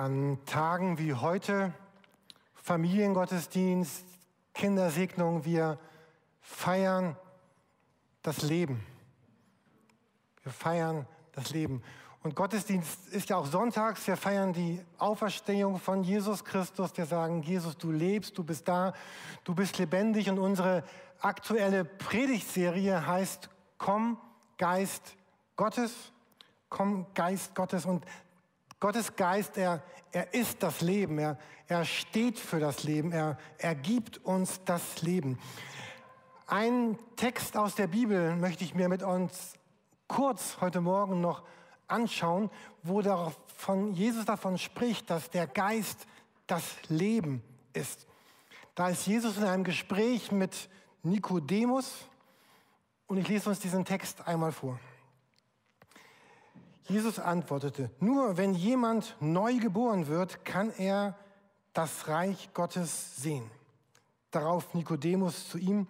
An Tagen wie heute, Familiengottesdienst, Kindersegnung, wir feiern das Leben. Wir feiern das Leben. Und Gottesdienst ist ja auch sonntags. Wir feiern die Auferstehung von Jesus Christus. Wir sagen, Jesus, du lebst, du bist da, du bist lebendig. Und unsere aktuelle Predigtserie heißt Komm, Geist Gottes. Komm, Geist Gottes. Und Gottes Geist, er, er ist das Leben, er, er steht für das Leben, er, er gibt uns das Leben. Ein Text aus der Bibel möchte ich mir mit uns kurz heute Morgen noch anschauen, wo von Jesus davon spricht, dass der Geist das Leben ist. Da ist Jesus in einem Gespräch mit Nikodemus und ich lese uns diesen Text einmal vor. Jesus antwortete, nur wenn jemand neu geboren wird, kann er das Reich Gottes sehen. Darauf Nikodemus zu ihm,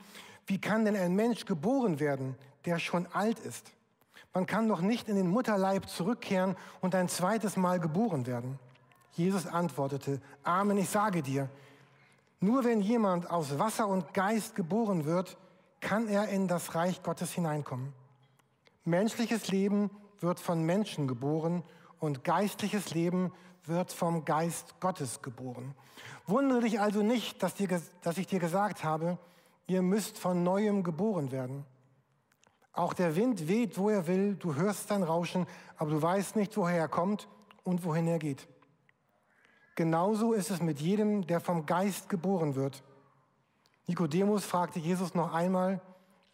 wie kann denn ein Mensch geboren werden, der schon alt ist? Man kann doch nicht in den Mutterleib zurückkehren und ein zweites Mal geboren werden. Jesus antwortete, Amen, ich sage dir, nur wenn jemand aus Wasser und Geist geboren wird, kann er in das Reich Gottes hineinkommen. Menschliches Leben wird von Menschen geboren und geistliches Leben wird vom Geist Gottes geboren. Wundere dich also nicht, dass, dir, dass ich dir gesagt habe, ihr müsst von neuem geboren werden. Auch der Wind weht, wo er will, du hörst sein Rauschen, aber du weißt nicht, woher er kommt und wohin er geht. Genauso ist es mit jedem, der vom Geist geboren wird. Nikodemus fragte Jesus noch einmal,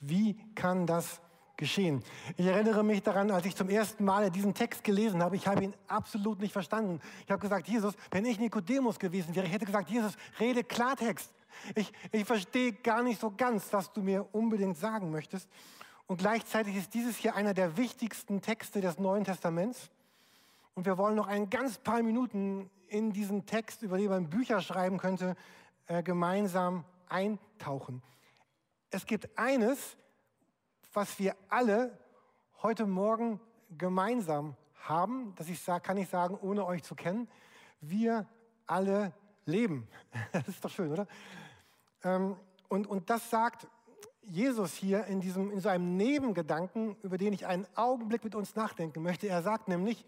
wie kann das geschehen. Ich erinnere mich daran, als ich zum ersten Mal diesen Text gelesen habe, ich habe ihn absolut nicht verstanden. Ich habe gesagt, Jesus, wenn ich Nikodemus gewesen wäre, ich hätte gesagt, Jesus, rede Klartext. Ich, ich verstehe gar nicht so ganz, was du mir unbedingt sagen möchtest. Und gleichzeitig ist dieses hier einer der wichtigsten Texte des Neuen Testaments. Und wir wollen noch ein ganz paar Minuten in diesen Text, über den man Bücher schreiben könnte, äh, gemeinsam eintauchen. Es gibt eines, was wir alle heute Morgen gemeinsam haben, das ich kann ich sagen, ohne euch zu kennen. Wir alle leben. Das ist doch schön, oder? Ähm, und, und das sagt Jesus hier in, diesem, in so einem Nebengedanken, über den ich einen Augenblick mit uns nachdenken möchte. Er sagt nämlich,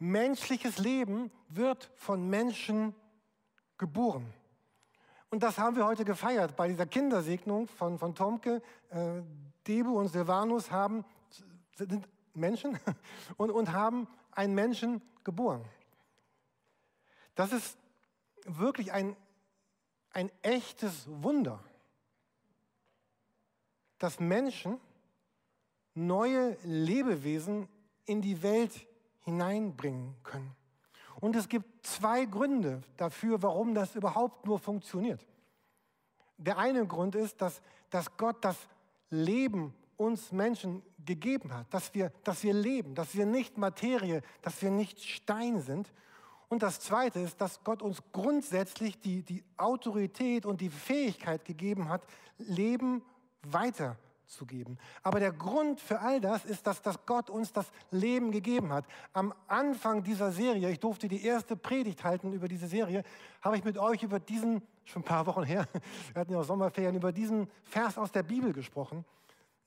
menschliches Leben wird von Menschen geboren. Und das haben wir heute gefeiert bei dieser Kindersegnung von, von Tomke. Äh, Debu und Silvanus haben, sind Menschen und, und haben einen Menschen geboren. Das ist wirklich ein, ein echtes Wunder, dass Menschen neue Lebewesen in die Welt hineinbringen können. Und es gibt zwei Gründe dafür, warum das überhaupt nur funktioniert. Der eine Grund ist, dass, dass Gott das Leben uns Menschen gegeben hat, dass wir, dass wir leben, dass wir nicht Materie, dass wir nicht Stein sind. Und das Zweite ist, dass Gott uns grundsätzlich die, die Autorität und die Fähigkeit gegeben hat, Leben weiter zu geben. Aber der Grund für all das ist, dass, dass Gott uns das Leben gegeben hat. Am Anfang dieser Serie, ich durfte die erste Predigt halten über diese Serie, habe ich mit euch über diesen, schon ein paar Wochen her, wir hatten ja auch Sommerferien, über diesen Vers aus der Bibel gesprochen.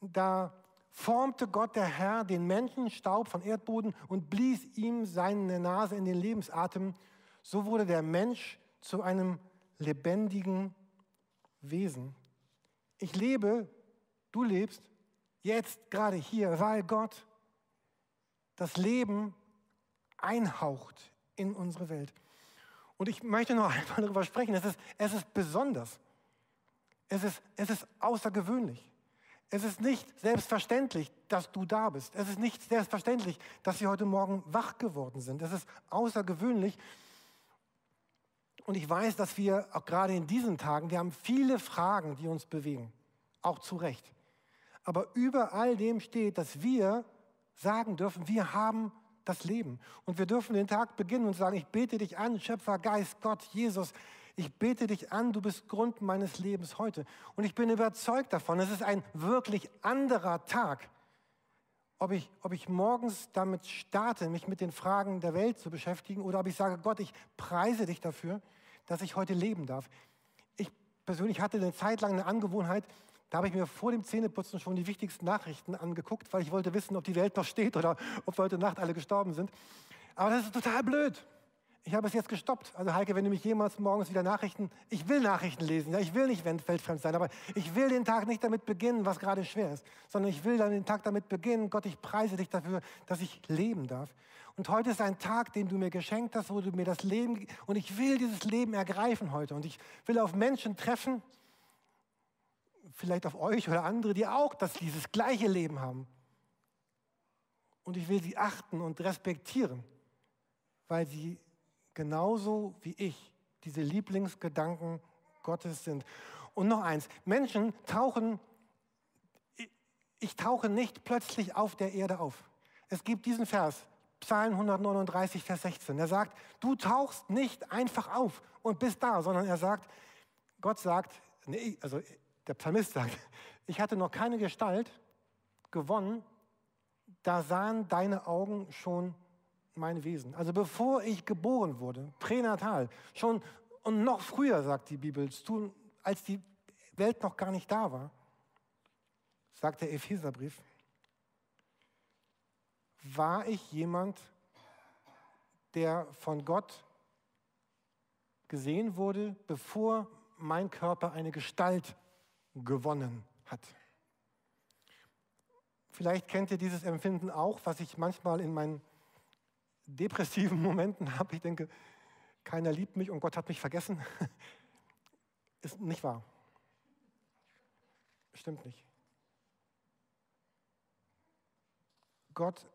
Da formte Gott der Herr den Menschenstaub von Erdboden und blies ihm seine Nase in den Lebensatem. So wurde der Mensch zu einem lebendigen Wesen. Ich lebe Du lebst jetzt gerade hier, weil Gott das Leben einhaucht in unsere Welt. Und ich möchte noch einmal darüber sprechen. Es ist, es ist besonders. Es ist, es ist außergewöhnlich. Es ist nicht selbstverständlich, dass du da bist. Es ist nicht selbstverständlich, dass wir heute Morgen wach geworden sind. Es ist außergewöhnlich. Und ich weiß, dass wir auch gerade in diesen Tagen, wir haben viele Fragen, die uns bewegen. Auch zu Recht. Aber über all dem steht, dass wir sagen dürfen, wir haben das Leben. Und wir dürfen den Tag beginnen und sagen, ich bete dich an, Schöpfer, Geist, Gott, Jesus, ich bete dich an, du bist Grund meines Lebens heute. Und ich bin überzeugt davon, es ist ein wirklich anderer Tag. ob ich, ob ich morgens damit starte, mich mit den Fragen der Welt zu beschäftigen oder ob ich sage, Gott, ich preise dich dafür, dass ich heute leben darf. Ich persönlich hatte eine Zeit lang eine Angewohnheit, da habe ich mir vor dem Zähneputzen schon die wichtigsten Nachrichten angeguckt, weil ich wollte wissen, ob die Welt noch steht oder ob heute Nacht alle gestorben sind. Aber das ist total blöd. Ich habe es jetzt gestoppt. Also Heike, wenn du mich jemals morgens wieder Nachrichten, ich will Nachrichten lesen, ja, ich will nicht weltfremd sein, aber ich will den Tag nicht damit beginnen, was gerade schwer ist, sondern ich will dann den Tag damit beginnen, Gott, ich preise dich dafür, dass ich leben darf. Und heute ist ein Tag, den du mir geschenkt hast, wo du mir das Leben, und ich will dieses Leben ergreifen heute. Und ich will auf Menschen treffen, vielleicht auf euch oder andere, die auch das, dieses gleiche Leben haben. Und ich will sie achten und respektieren, weil sie genauso wie ich diese Lieblingsgedanken Gottes sind. Und noch eins, Menschen tauchen, ich tauche nicht plötzlich auf der Erde auf. Es gibt diesen Vers, Psalm 139, Vers 16. Er sagt, du tauchst nicht einfach auf und bist da, sondern er sagt, Gott sagt, nee, also der Psalmist sagt, ich hatte noch keine Gestalt gewonnen, da sahen deine Augen schon mein Wesen. Also bevor ich geboren wurde, pränatal, schon und noch früher, sagt die Bibel, als die Welt noch gar nicht da war, sagt der Epheserbrief, war ich jemand, der von Gott gesehen wurde, bevor mein Körper eine Gestalt gewonnen hat. Vielleicht kennt ihr dieses Empfinden auch, was ich manchmal in meinen depressiven Momenten habe. Ich denke, keiner liebt mich und Gott hat mich vergessen. Ist nicht wahr. Stimmt nicht. Gott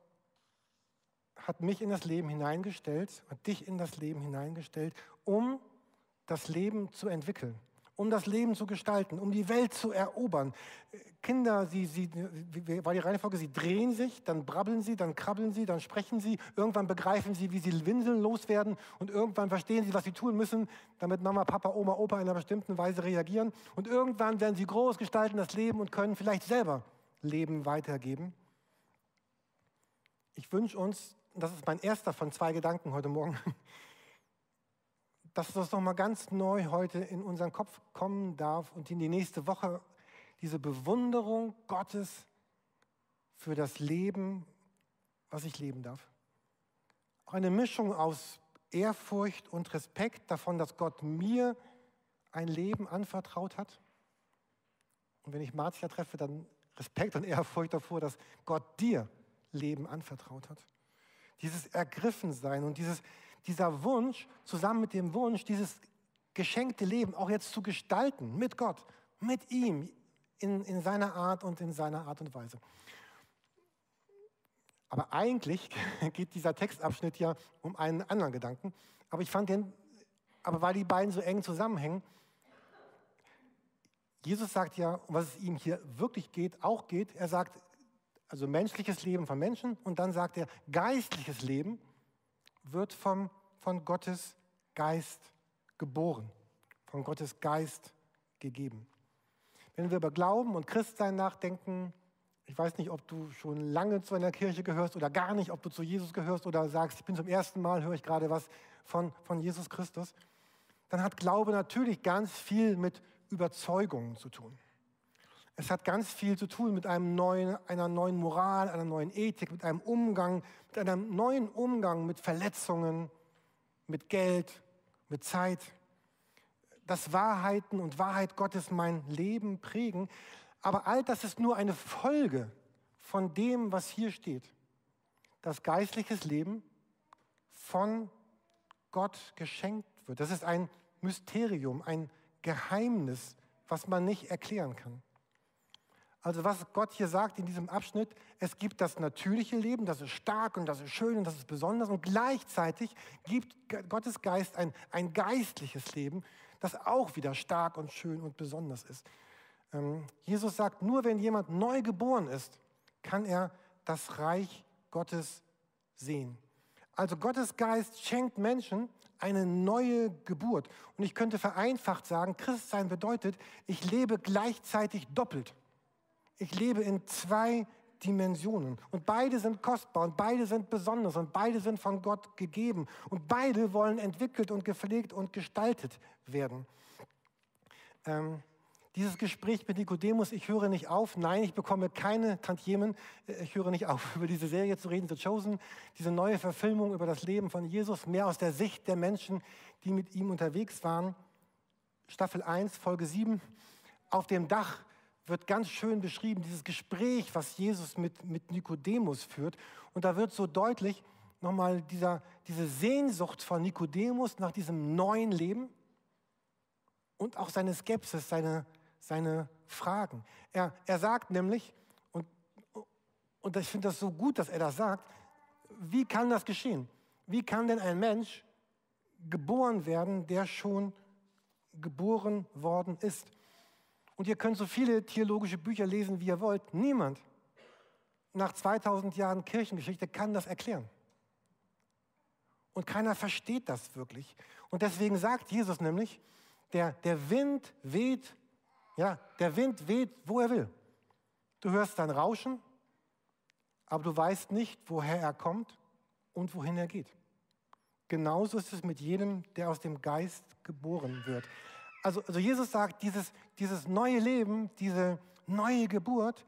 hat mich in das Leben hineingestellt und dich in das Leben hineingestellt, um das Leben zu entwickeln um das Leben zu gestalten, um die Welt zu erobern. Kinder, sie, sie, war die Reihenfolge, sie drehen sich, dann brabbeln sie, dann krabbeln sie, dann sprechen sie, irgendwann begreifen sie, wie sie Winseln loswerden und irgendwann verstehen sie, was sie tun müssen, damit Mama, Papa, Oma, Opa in einer bestimmten Weise reagieren. Und irgendwann werden sie groß gestalten das Leben und können vielleicht selber Leben weitergeben. Ich wünsche uns, das ist mein erster von zwei Gedanken heute Morgen, dass das nochmal ganz neu heute in unseren Kopf kommen darf und in die nächste Woche diese Bewunderung Gottes für das Leben, was ich leben darf. Eine Mischung aus Ehrfurcht und Respekt davon, dass Gott mir ein Leben anvertraut hat. Und wenn ich Marzia treffe, dann Respekt und Ehrfurcht davor, dass Gott dir Leben anvertraut hat. Dieses Ergriffensein und dieses, dieser Wunsch, zusammen mit dem Wunsch, dieses geschenkte Leben auch jetzt zu gestalten mit Gott, mit ihm, in, in seiner Art und in seiner Art und Weise. Aber eigentlich geht dieser Textabschnitt ja um einen anderen Gedanken. Aber ich fand den, aber weil die beiden so eng zusammenhängen, Jesus sagt ja, um was es ihm hier wirklich geht, auch geht. Er sagt, also menschliches Leben von Menschen und dann sagt er, geistliches Leben wird vom, von Gottes Geist geboren, von Gottes Geist gegeben. Wenn wir über Glauben und Christsein nachdenken, ich weiß nicht, ob du schon lange zu einer Kirche gehörst oder gar nicht, ob du zu Jesus gehörst oder sagst, ich bin zum ersten Mal, höre ich gerade was von, von Jesus Christus, dann hat Glaube natürlich ganz viel mit Überzeugungen zu tun. Es hat ganz viel zu tun mit einem neuen, einer neuen Moral, einer neuen Ethik, mit einem Umgang, mit einem neuen Umgang mit Verletzungen, mit Geld, mit Zeit. Dass Wahrheiten und Wahrheit Gottes mein Leben prägen. Aber all das ist nur eine Folge von dem, was hier steht. Dass geistliches Leben von Gott geschenkt wird. Das ist ein Mysterium, ein Geheimnis, was man nicht erklären kann. Also was Gott hier sagt in diesem Abschnitt, es gibt das natürliche Leben, das ist stark und das ist schön und das ist besonders und gleichzeitig gibt Gottes Geist ein, ein geistliches Leben, das auch wieder stark und schön und besonders ist. Ähm, Jesus sagt, nur wenn jemand neu geboren ist, kann er das Reich Gottes sehen. Also Gottes Geist schenkt Menschen eine neue Geburt. Und ich könnte vereinfacht sagen, Christsein bedeutet, ich lebe gleichzeitig doppelt. Ich lebe in zwei Dimensionen. Und beide sind kostbar und beide sind besonders und beide sind von Gott gegeben. Und beide wollen entwickelt und gepflegt und gestaltet werden. Ähm, dieses Gespräch mit Nikodemus, ich höre nicht auf. Nein, ich bekomme keine Tantiemen. Ich höre nicht auf, über diese Serie zu reden, The Chosen, diese neue Verfilmung über das Leben von Jesus, mehr aus der Sicht der Menschen, die mit ihm unterwegs waren. Staffel 1, Folge 7. Auf dem Dach wird ganz schön beschrieben, dieses Gespräch, was Jesus mit, mit Nikodemus führt. Und da wird so deutlich nochmal dieser, diese Sehnsucht von Nikodemus nach diesem neuen Leben und auch seine Skepsis, seine, seine Fragen. Er, er sagt nämlich, und, und ich finde das so gut, dass er das sagt, wie kann das geschehen? Wie kann denn ein Mensch geboren werden, der schon geboren worden ist? Und ihr könnt so viele theologische Bücher lesen, wie ihr wollt. Niemand nach 2000 Jahren Kirchengeschichte kann das erklären. Und keiner versteht das wirklich. Und deswegen sagt Jesus nämlich, der, der Wind weht ja, der Wind weht, wo er will. Du hörst sein Rauschen, aber du weißt nicht, woher er kommt und wohin er geht. Genauso ist es mit jedem, der aus dem Geist geboren wird. Also, also Jesus sagt, dieses, dieses neue Leben, diese neue Geburt,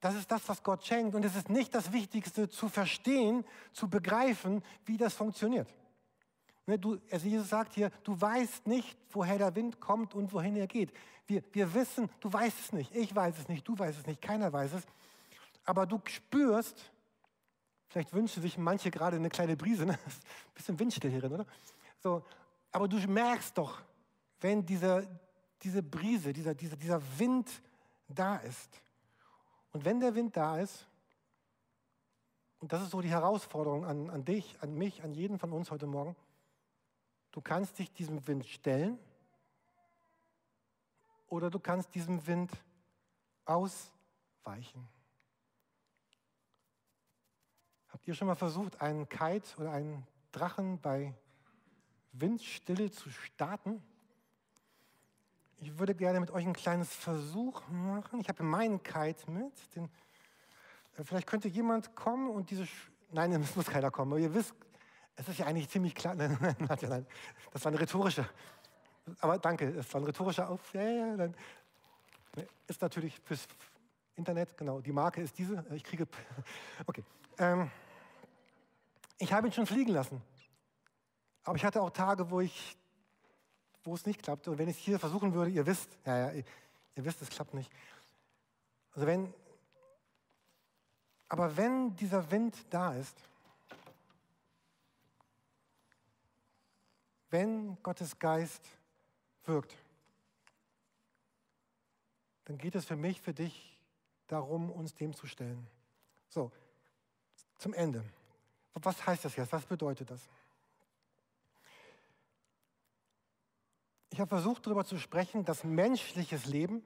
das ist das, was Gott schenkt. Und es ist nicht das Wichtigste zu verstehen, zu begreifen, wie das funktioniert. Ne, du, also Jesus sagt hier, du weißt nicht, woher der Wind kommt und wohin er geht. Wir, wir wissen, du weißt es nicht, ich weiß es nicht, du weißt es nicht, keiner weiß es. Aber du spürst, vielleicht wünschen sich manche gerade eine kleine Brise, ne? ein bisschen windstill hier drin, oder? So, aber du merkst doch, wenn diese, diese Brise, dieser, dieser, dieser Wind da ist. Und wenn der Wind da ist, und das ist so die Herausforderung an, an dich, an mich, an jeden von uns heute Morgen, Du kannst dich diesem Wind stellen oder du kannst diesem Wind ausweichen. Habt ihr schon mal versucht, einen Kite oder einen Drachen bei Windstille zu starten? Ich würde gerne mit euch ein kleines Versuch machen. Ich habe meinen Kite mit. Den, äh, vielleicht könnte jemand kommen und diese. Sch Nein, es muss keiner kommen. Aber ihr wisst es ist ja eigentlich ziemlich klar. Nein, nein, nein, das war eine rhetorische. Aber danke, es war ein rhetorischer Auf. Ja, ja, dann ist natürlich fürs Internet, genau, die Marke ist diese. Ich kriege. Okay. Ähm, ich habe ihn schon fliegen lassen. Aber ich hatte auch Tage, wo ich, wo es nicht klappte. Und wenn ich es hier versuchen würde, ihr wisst, ja, ja, ihr, ihr wisst, es klappt nicht. Also wenn, aber wenn dieser Wind da ist, wenn Gottes Geist wirkt, dann geht es für mich, für dich darum, uns dem zu stellen. So, zum Ende. Was heißt das jetzt? Was bedeutet das? Ich habe versucht, darüber zu sprechen, dass menschliches Leben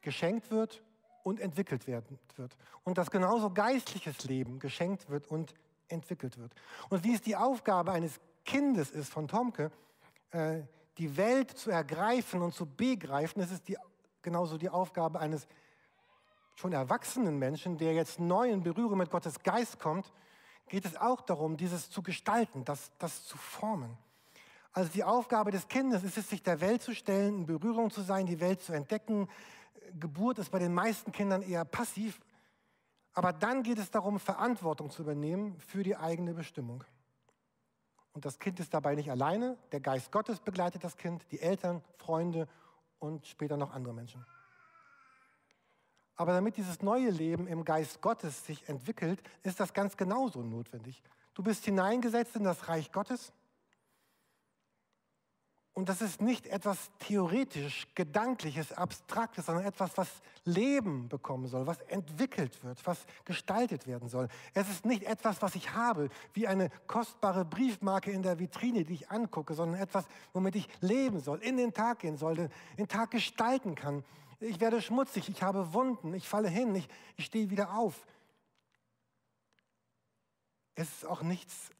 geschenkt wird und entwickelt werden wird. Und dass genauso geistliches Leben geschenkt wird und entwickelt wird. Und wie es die Aufgabe eines Kindes ist von Tomke, äh, die Welt zu ergreifen und zu begreifen, ist die, genauso die Aufgabe eines schon erwachsenen Menschen, der jetzt neu in Berührung mit Gottes Geist kommt, geht es auch darum, dieses zu gestalten, das, das zu formen. Also die Aufgabe des Kindes ist es, sich der Welt zu stellen, in Berührung zu sein, die Welt zu entdecken. Geburt ist bei den meisten Kindern eher passiv. Aber dann geht es darum, Verantwortung zu übernehmen für die eigene Bestimmung. Und das Kind ist dabei nicht alleine. Der Geist Gottes begleitet das Kind, die Eltern, Freunde und später noch andere Menschen. Aber damit dieses neue Leben im Geist Gottes sich entwickelt, ist das ganz genauso notwendig. Du bist hineingesetzt in das Reich Gottes und das ist nicht etwas theoretisch, gedankliches, abstraktes, sondern etwas, was Leben bekommen soll, was entwickelt wird, was gestaltet werden soll. Es ist nicht etwas, was ich habe, wie eine kostbare Briefmarke in der Vitrine, die ich angucke, sondern etwas, womit ich leben soll, in den Tag gehen soll, den Tag gestalten kann. Ich werde schmutzig, ich habe Wunden, ich falle hin, ich, ich stehe wieder auf. Es ist auch nichts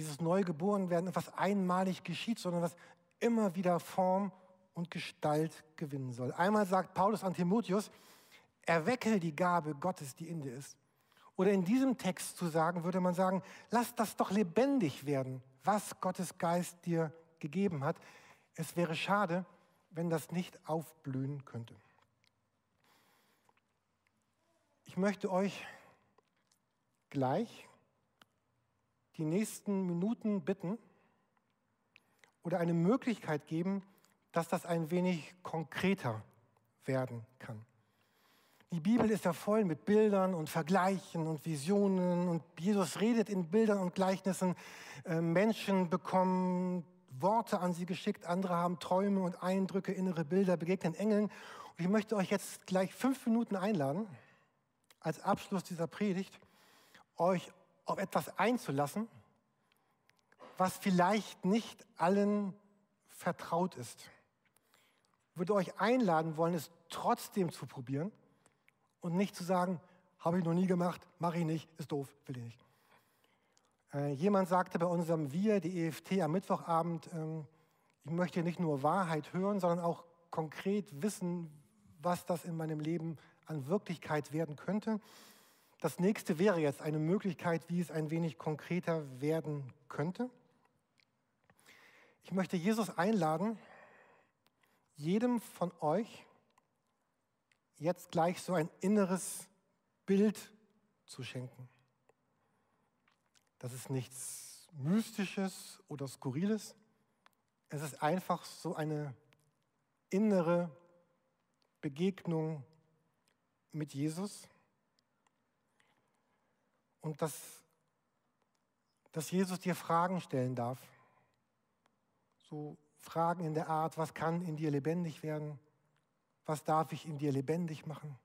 dieses Neugeborenwerden etwas einmalig geschieht, sondern was immer wieder Form und Gestalt gewinnen soll. Einmal sagt Paulus an Timotheus, erwecke die Gabe Gottes, die in dir ist. Oder in diesem Text zu sagen, würde man sagen, lass das doch lebendig werden, was Gottes Geist dir gegeben hat. Es wäre schade, wenn das nicht aufblühen könnte. Ich möchte euch gleich die nächsten Minuten bitten oder eine Möglichkeit geben, dass das ein wenig konkreter werden kann. Die Bibel ist ja voll mit Bildern und Vergleichen und Visionen und Jesus redet in Bildern und Gleichnissen. Äh, Menschen bekommen Worte an sie geschickt, andere haben Träume und Eindrücke, innere Bilder, begegnen Engeln. Und ich möchte euch jetzt gleich fünf Minuten einladen, als Abschluss dieser Predigt, euch auf etwas einzulassen, was vielleicht nicht allen vertraut ist. Ich würde euch einladen wollen, es trotzdem zu probieren und nicht zu sagen, habe ich noch nie gemacht, mache ich nicht, ist doof, will ich nicht. Äh, jemand sagte bei unserem Wir, die EFT am Mittwochabend, ähm, ich möchte nicht nur Wahrheit hören, sondern auch konkret wissen, was das in meinem Leben an Wirklichkeit werden könnte. Das nächste wäre jetzt eine Möglichkeit, wie es ein wenig konkreter werden könnte. Ich möchte Jesus einladen, jedem von euch jetzt gleich so ein inneres Bild zu schenken. Das ist nichts Mystisches oder Skurriles. Es ist einfach so eine innere Begegnung mit Jesus. Und dass, dass Jesus dir Fragen stellen darf. So Fragen in der Art, was kann in dir lebendig werden? Was darf ich in dir lebendig machen?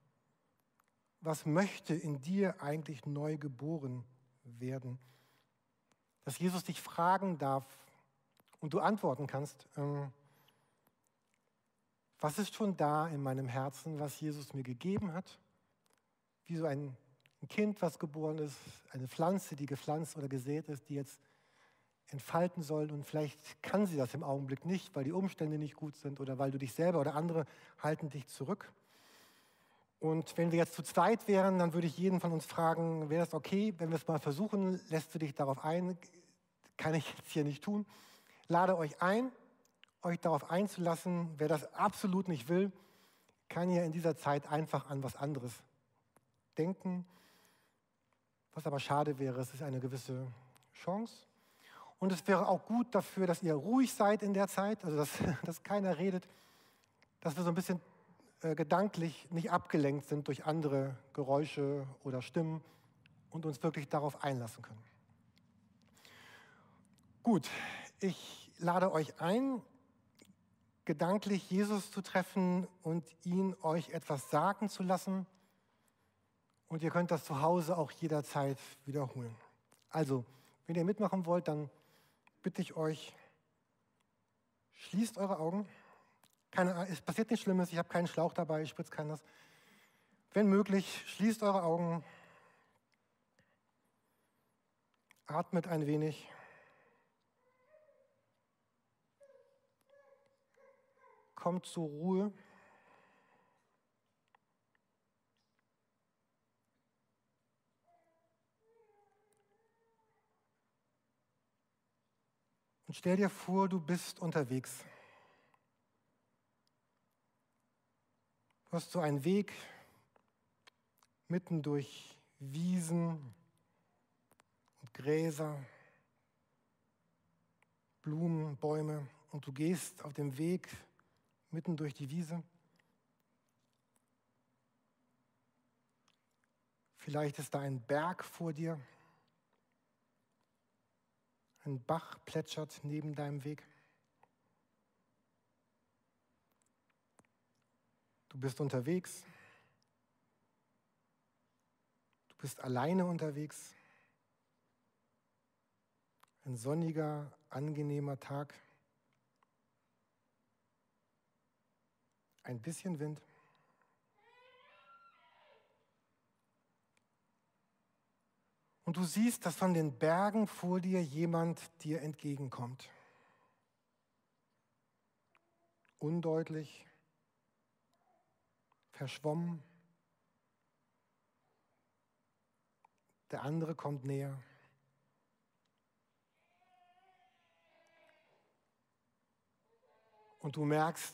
Was möchte in dir eigentlich neu geboren werden? Dass Jesus dich fragen darf und du antworten kannst, ähm, was ist schon da in meinem Herzen, was Jesus mir gegeben hat? Wie so ein Kind, was geboren ist, eine Pflanze, die gepflanzt oder gesät ist, die jetzt entfalten soll. Und vielleicht kann sie das im Augenblick nicht, weil die Umstände nicht gut sind oder weil du dich selber oder andere halten dich zurück. Und wenn wir jetzt zu zweit wären, dann würde ich jeden von uns fragen, wäre das okay, wenn wir es mal versuchen? Lässt du dich darauf ein? Kann ich jetzt hier nicht tun. Lade euch ein, euch darauf einzulassen. Wer das absolut nicht will, kann ja in dieser Zeit einfach an was anderes denken. Was aber schade wäre, es ist eine gewisse Chance. Und es wäre auch gut dafür, dass ihr ruhig seid in der Zeit, also dass, dass keiner redet, dass wir so ein bisschen äh, gedanklich nicht abgelenkt sind durch andere Geräusche oder Stimmen und uns wirklich darauf einlassen können. Gut, ich lade euch ein, gedanklich Jesus zu treffen und ihn euch etwas sagen zu lassen. Und ihr könnt das zu Hause auch jederzeit wiederholen. Also, wenn ihr mitmachen wollt, dann bitte ich euch, schließt eure Augen. Keine, es passiert nichts Schlimmes, ich habe keinen Schlauch dabei, ich spritze keinen Wenn möglich, schließt eure Augen. Atmet ein wenig. Kommt zur Ruhe. Und stell dir vor, du bist unterwegs. Du hast so einen Weg mitten durch Wiesen und Gräser, Blumen, Bäume und du gehst auf dem Weg mitten durch die Wiese. Vielleicht ist da ein Berg vor dir. Ein Bach plätschert neben deinem Weg. Du bist unterwegs. Du bist alleine unterwegs. Ein sonniger, angenehmer Tag. Ein bisschen Wind. Und du siehst, dass von den Bergen vor dir jemand dir entgegenkommt. Undeutlich, verschwommen. Der andere kommt näher. Und du merkst,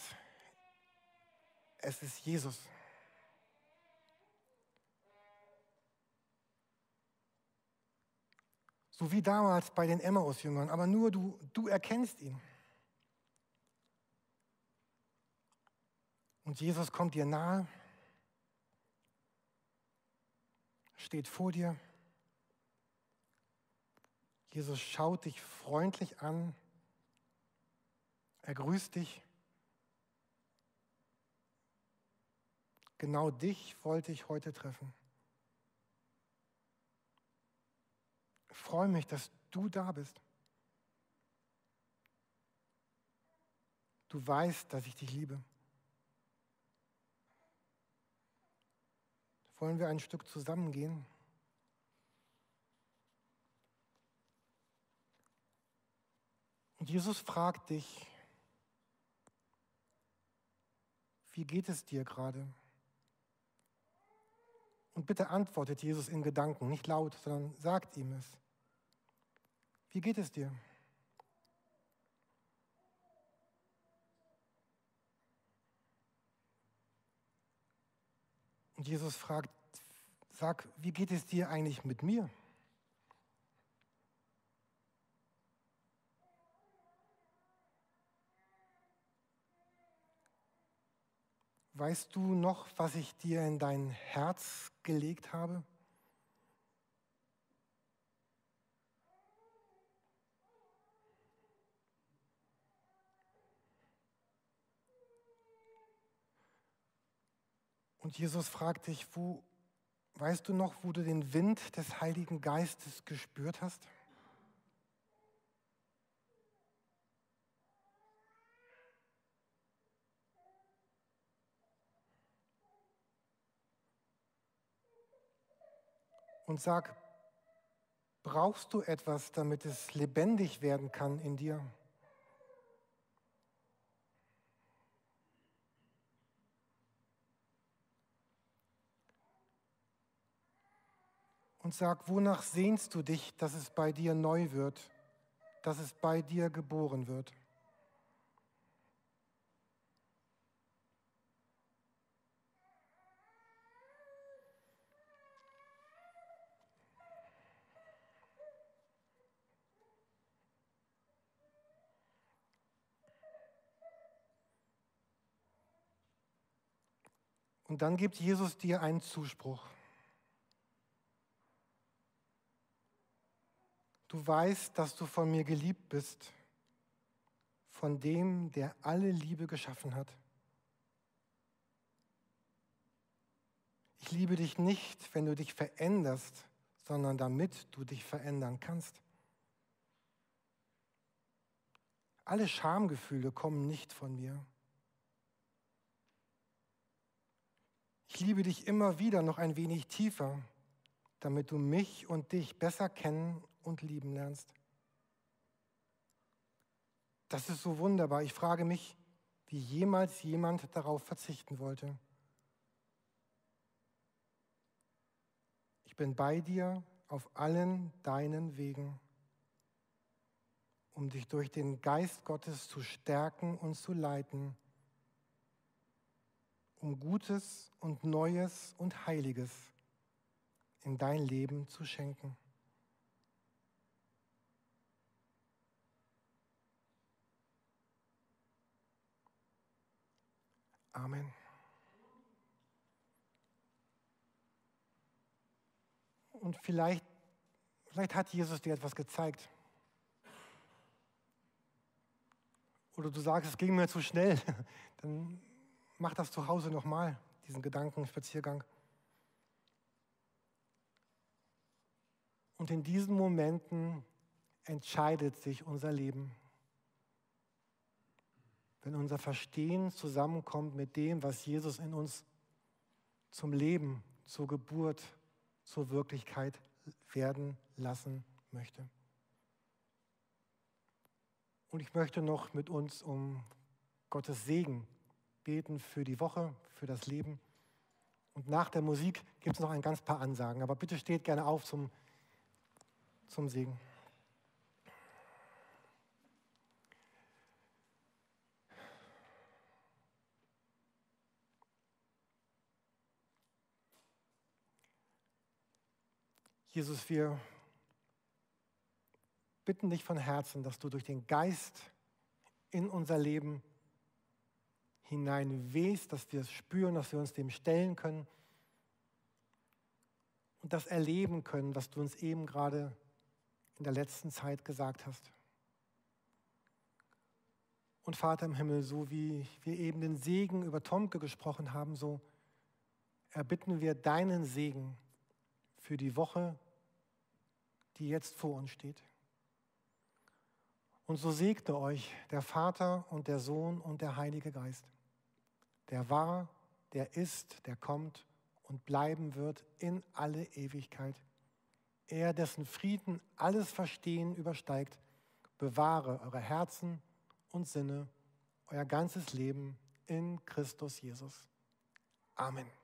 es ist Jesus. So wie damals bei den Emmaus-Jüngern, aber nur du, du erkennst ihn. Und Jesus kommt dir nahe, steht vor dir. Jesus schaut dich freundlich an, er grüßt dich. Genau dich wollte ich heute treffen. Freue mich, dass du da bist. Du weißt, dass ich dich liebe. Wollen wir ein Stück zusammengehen? Und Jesus fragt dich, wie geht es dir gerade? Und bitte antwortet Jesus in Gedanken, nicht laut, sondern sagt ihm es. Wie geht es dir? Und Jesus fragt, sag, wie geht es dir eigentlich mit mir? Weißt du noch, was ich dir in dein Herz gelegt habe? Und Jesus fragt dich, wo, weißt du noch, wo du den Wind des Heiligen Geistes gespürt hast? und sag, brauchst du etwas, damit es lebendig werden kann in dir? Und sag, wonach sehnst du dich, dass es bei dir neu wird, dass es bei dir geboren wird? Und dann gibt Jesus dir einen Zuspruch. Du weißt, dass du von mir geliebt bist, von dem, der alle Liebe geschaffen hat. Ich liebe dich nicht, wenn du dich veränderst, sondern damit du dich verändern kannst. Alle Schamgefühle kommen nicht von mir. Ich liebe dich immer wieder noch ein wenig tiefer, damit du mich und dich besser kennen und lieben lernst. Das ist so wunderbar. Ich frage mich, wie jemals jemand darauf verzichten wollte. Ich bin bei dir auf allen deinen Wegen, um dich durch den Geist Gottes zu stärken und zu leiten um Gutes und Neues und Heiliges in dein Leben zu schenken. Amen. Und vielleicht, vielleicht hat Jesus dir etwas gezeigt. Oder du sagst, es ging mir zu schnell. Dann Mach das zu Hause nochmal, diesen Gedankenspaziergang. Und in diesen Momenten entscheidet sich unser Leben. Wenn unser Verstehen zusammenkommt mit dem, was Jesus in uns zum Leben, zur Geburt, zur Wirklichkeit werden lassen möchte. Und ich möchte noch mit uns um Gottes Segen beten für die Woche, für das Leben. Und nach der Musik gibt es noch ein ganz paar Ansagen. Aber bitte steht gerne auf zum zum Segen. Jesus, wir bitten dich von Herzen, dass du durch den Geist in unser Leben hinein wehst, dass wir es spüren, dass wir uns dem stellen können und das erleben können, was du uns eben gerade in der letzten Zeit gesagt hast. Und Vater im Himmel, so wie wir eben den Segen über Tomke gesprochen haben, so erbitten wir deinen Segen für die Woche, die jetzt vor uns steht. Und so segne euch der Vater und der Sohn und der Heilige Geist, der war, der ist, der kommt und bleiben wird in alle Ewigkeit. Er, dessen Frieden alles Verstehen übersteigt, bewahre eure Herzen und Sinne, euer ganzes Leben in Christus Jesus. Amen.